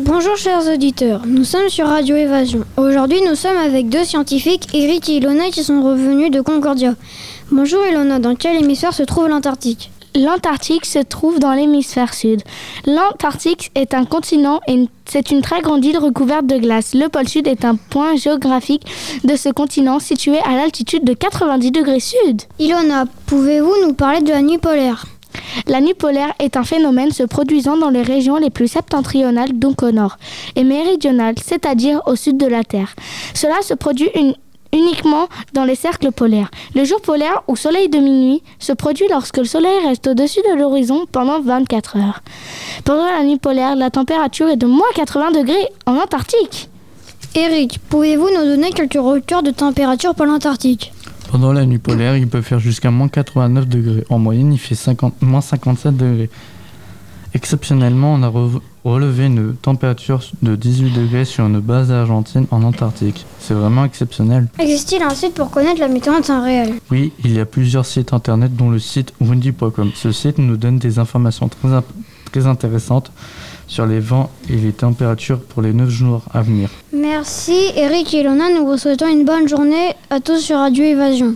Bonjour chers auditeurs, nous sommes sur Radio Évasion. Aujourd'hui nous sommes avec deux scientifiques, Eric et Ilona, qui sont revenus de Concordia. Bonjour Ilona, dans quel hémisphère se trouve l'Antarctique? L'Antarctique se trouve dans l'hémisphère sud. L'Antarctique est un continent et c'est une très grande île recouverte de glace. Le pôle sud est un point géographique de ce continent situé à l'altitude de 90 degrés sud. Ilona, pouvez-vous nous parler de la nuit polaire? La nuit polaire est un phénomène se produisant dans les régions les plus septentrionales, donc au nord, et méridionales, c'est-à-dire au sud de la Terre. Cela se produit uniquement dans les cercles polaires. Le jour polaire ou soleil de minuit se produit lorsque le soleil reste au-dessus de l'horizon pendant 24 heures. Pendant la nuit polaire, la température est de moins 80 degrés en Antarctique. Eric, pouvez-vous nous donner quelques records de température pour l'Antarctique? Pendant la nuit polaire, il peut faire jusqu'à moins 89 degrés. En moyenne, il fait 50, moins 57 degrés. Exceptionnellement, on a relevé une température de 18 degrés sur une base argentine en Antarctique. C'est vraiment exceptionnel. Existe-t-il un site pour connaître la météo en temps réel? Oui, il y a plusieurs sites internet dont le site windy.com. Ce site nous donne des informations très, très intéressantes sur les vents et les températures pour les 9 jours à venir. Merci Eric et Lona, nous vous souhaitons une bonne journée à tous sur Radio Évasion.